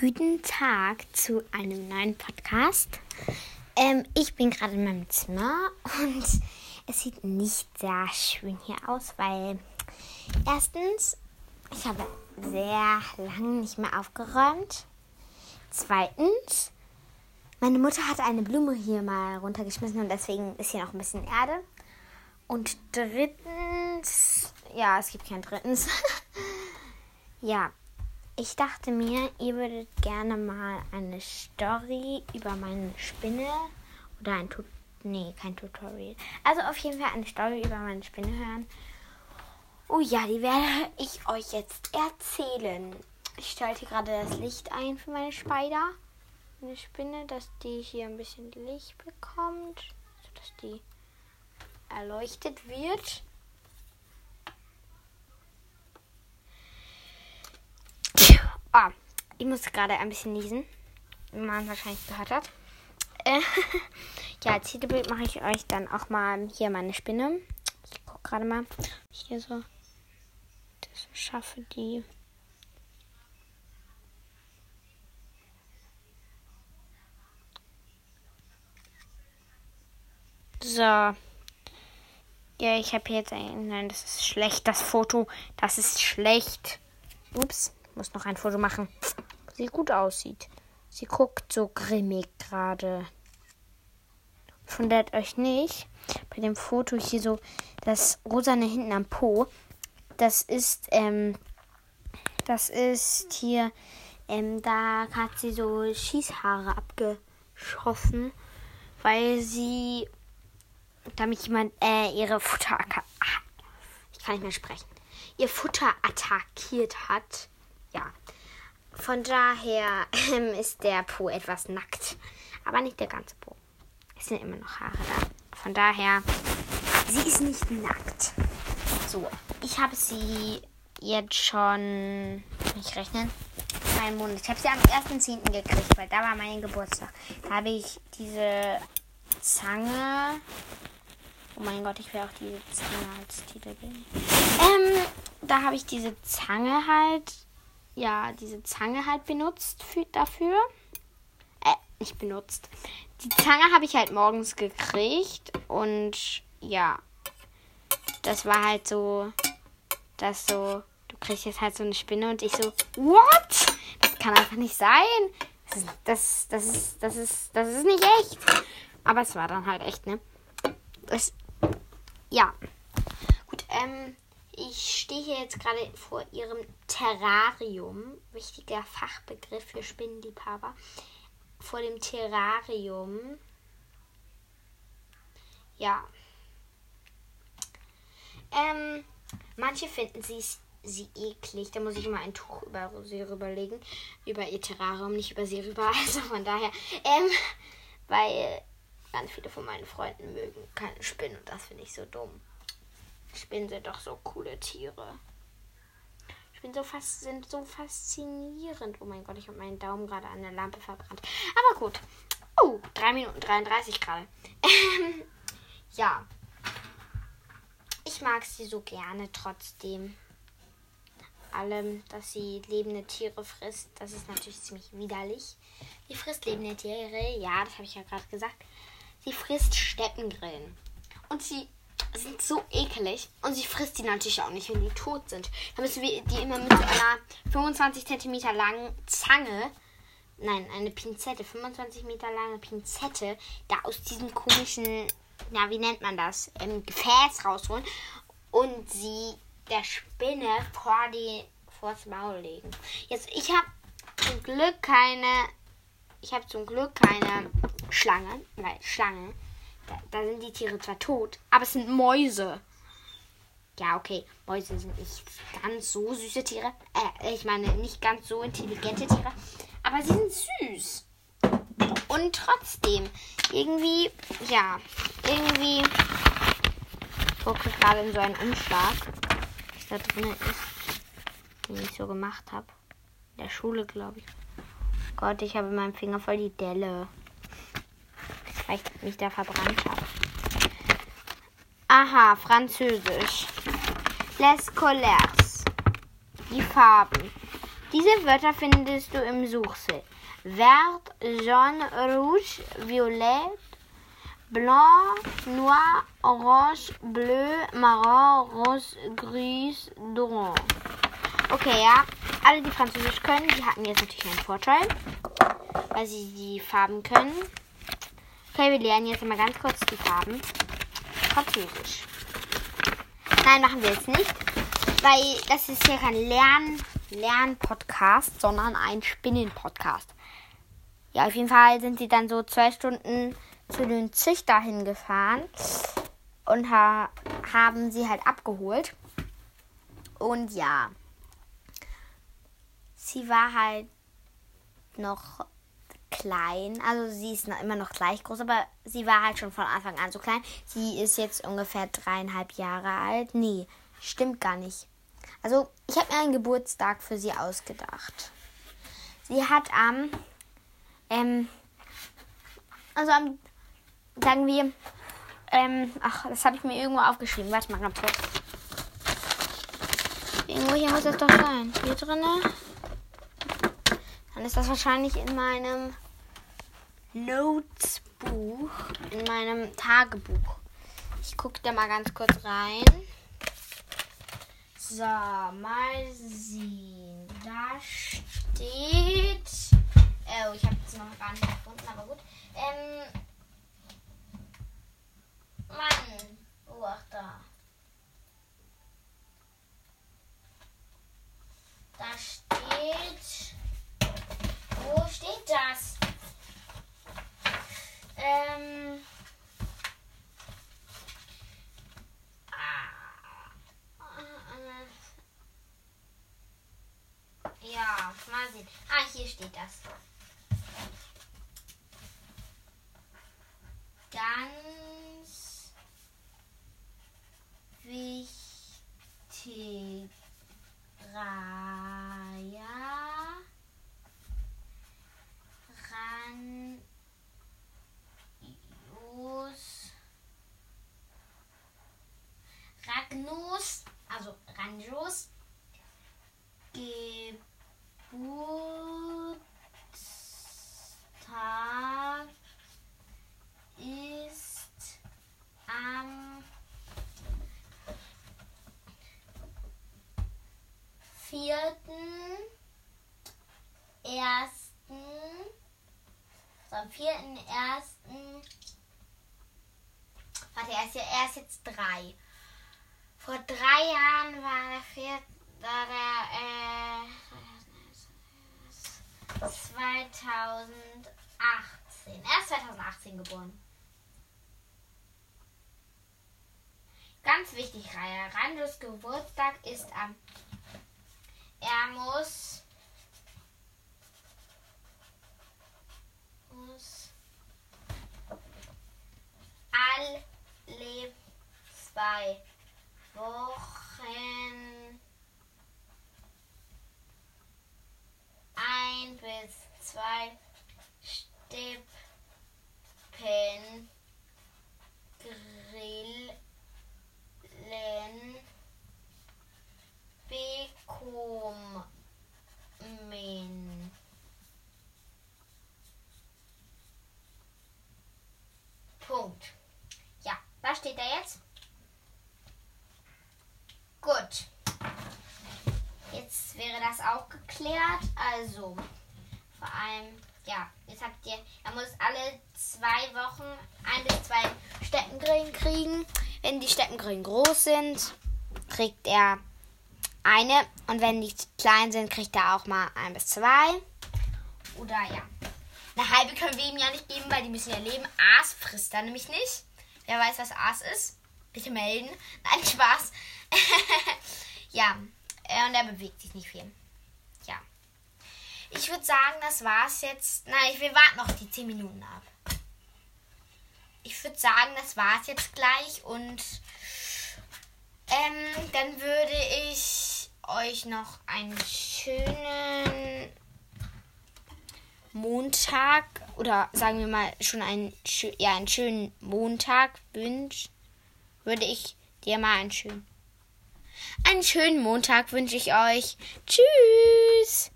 Guten Tag zu einem neuen Podcast. Ähm, ich bin gerade in meinem Zimmer und es sieht nicht sehr schön hier aus, weil erstens, ich habe sehr lange nicht mehr aufgeräumt. Zweitens, meine Mutter hat eine Blume hier mal runtergeschmissen und deswegen ist hier noch ein bisschen Erde. Und drittens, ja, es gibt kein drittens. ja, ich dachte mir, ihr würdet gerne mal eine Story über meine Spinne oder ein Tut nee, kein Tutorial. Also auf jeden Fall eine Story über meine Spinne hören. Oh ja, die werde ich euch jetzt erzählen. Ich schalte gerade das Licht ein für meine Spider. Eine Spinne, dass die hier ein bisschen Licht bekommt, sodass die erleuchtet wird. Ah, ich muss gerade ein bisschen niesen, wie man wahrscheinlich gehört hat. Äh, ja, als Titelbild mache ich euch dann auch mal hier meine Spinne. Ich gucke gerade mal, hier so das schaffe, die So. Ja, ich habe jetzt ein. Nein, das ist schlecht, das Foto. Das ist schlecht. Ups. Muss noch ein Foto machen. Sie gut aussieht. Sie guckt so grimmig gerade. Wundert euch nicht. Bei dem Foto hier so das rosane hinten am Po. Das ist, ähm, das ist hier, ähm, da hat sie so Schießhaare abgeschossen, weil sie damit jemand äh, ihre Futter ich kann nicht mehr sprechen ihr Futter attackiert hat ja. Von daher ähm, ist der Po etwas nackt. Aber nicht der ganze Po. Es sind immer noch Haare da. Von daher, sie ist nicht nackt. So, ich habe sie jetzt schon, nicht rechnen, einen Monat. Ich habe sie am 1.10. gekriegt, weil da war mein Geburtstag. Da habe ich diese Zange. Oh mein Gott, ich will auch diese Zange als Titel geben. Ähm, da habe ich diese Zange halt ja, diese Zange halt benutzt für, dafür. Äh, nicht benutzt. Die Zange habe ich halt morgens gekriegt und ja, das war halt so, dass so, du kriegst jetzt halt so eine Spinne und ich so, what? Das kann einfach nicht sein. Das, das, das ist, das ist, das ist nicht echt. Aber es war dann halt echt, ne? Das, ja. Gut, ähm, ich stehe hier jetzt gerade vor Ihrem Terrarium. Wichtiger Fachbegriff für Spinnenliebhaber. Vor dem Terrarium. Ja. Ähm, manche finden sie, sie eklig. Da muss ich immer ein Tuch über sie rüberlegen. Über ihr Terrarium, nicht über sie rüber. Also von daher. Ähm, weil ganz viele von meinen Freunden mögen keine Spinnen und das finde ich so dumm. Spinnen sind doch so coole Tiere. Spinnen so fast, sind so faszinierend. Oh mein Gott, ich habe meinen Daumen gerade an der Lampe verbrannt. Aber gut. Oh, 3 Minuten 33 gerade. Ähm, ja. Ich mag sie so gerne trotzdem. Allem, dass sie lebende Tiere frisst, das ist natürlich ziemlich widerlich. Sie frisst lebende Tiere, ja, das habe ich ja gerade gesagt. Sie frisst Steppengrillen. Und sie sind so ekelig. Und sie frisst die natürlich auch nicht, wenn die tot sind. Da müssen wir die immer mit so einer 25 cm langen Zange, nein, eine Pinzette, 25 Meter lange Pinzette, da aus diesem komischen, ja, wie nennt man das, ähm, Gefäß rausholen und sie der Spinne vor die vors Maul legen. Jetzt, ich habe zum Glück keine, ich habe zum Glück keine Schlange, weil Schlange da, sind die Tiere zwar tot, aber es sind Mäuse. Ja, okay, Mäuse sind nicht ganz so süße Tiere. Äh, ich meine, nicht ganz so intelligente Tiere. Aber sie sind süß. Und trotzdem, irgendwie, ja, irgendwie. Ich gucke gerade in so einen Umschlag, was da drin ist, den ich so gemacht habe. In der Schule, glaube ich. Gott, ich habe in meinem Finger voll die Delle weil ich mich da verbrannt habe. Aha, Französisch. Les Colères. Die Farben. Diese Wörter findest du im Suchfeld. Vert, jaune, rouge, violet, blanc, noir, orange, bleu, marron, rose, gris, dorant. Okay, ja. Alle, die Französisch können, die hatten jetzt natürlich einen Vorteil, weil sie die Farben können. Okay, wir lernen jetzt mal ganz kurz die Farben. Französisch. Nein, machen wir jetzt nicht, weil das ist hier kein Lern Lern-Podcast, sondern ein Spinnen-Podcast. Ja, auf jeden Fall sind sie dann so zwei Stunden zu den Züchter hingefahren und ha haben sie halt abgeholt. Und ja, sie war halt noch klein. Also sie ist noch immer noch gleich groß, aber sie war halt schon von Anfang an so klein. Sie ist jetzt ungefähr dreieinhalb Jahre alt. Nee, stimmt gar nicht. Also ich habe mir einen Geburtstag für sie ausgedacht. Sie hat am, ähm, also am, sagen wir, ähm, ach, das habe ich mir irgendwo aufgeschrieben. Warte mal ganz kurz. Irgendwo hier muss das doch sein. Hier drinne. Dann ist das wahrscheinlich in meinem Notesbuch, in meinem Tagebuch. Ich gucke da mal ganz kurz rein. So, mal sehen. Da steht. Oh, ich habe es noch gar nicht gefunden, aber gut. Ähm. Mann. Oh, ach da. Da steht. Wo steht das? Ähm. Sehen. Ah, hier steht das. Ganz wichtig. 4.1. Warte, er ist, ja, er ist jetzt drei. Vor drei Jahren war der vierte, der, äh, 2018. Er ist 2018 geboren. Ganz wichtig, Raya. Randos Geburtstag ist am. Er muss muss alle zwei Wochen ein bis zwei Stippen grillen bekommen. Punkt. Ja, was steht da jetzt? Gut. Jetzt wäre das auch geklärt. Also, vor allem, ja, jetzt habt ihr, er muss alle zwei Wochen ein bis zwei Steppengrillen kriegen. Wenn die Steppengrillen groß sind, kriegt er eine. Und wenn die klein sind, kriegt er auch mal ein bis zwei. Oder ja. Eine halbe können wir ihm ja nicht geben, weil die müssen ja leben. Aas frisst er nämlich nicht. Wer weiß, was Aas ist? Bitte melden. Nein, Spaß. ja. Äh, und er bewegt sich nicht viel. Ich würde sagen, das war's jetzt. Nein, wir warten noch die 10 Minuten ab. Ich würde sagen, das war's jetzt gleich und ähm, dann würde ich euch noch einen schönen Montag oder sagen wir mal schon einen, ja, einen schönen Montag wünschen. Würde ich dir mal einen schönen einen schönen Montag wünsche ich euch. Tschüss.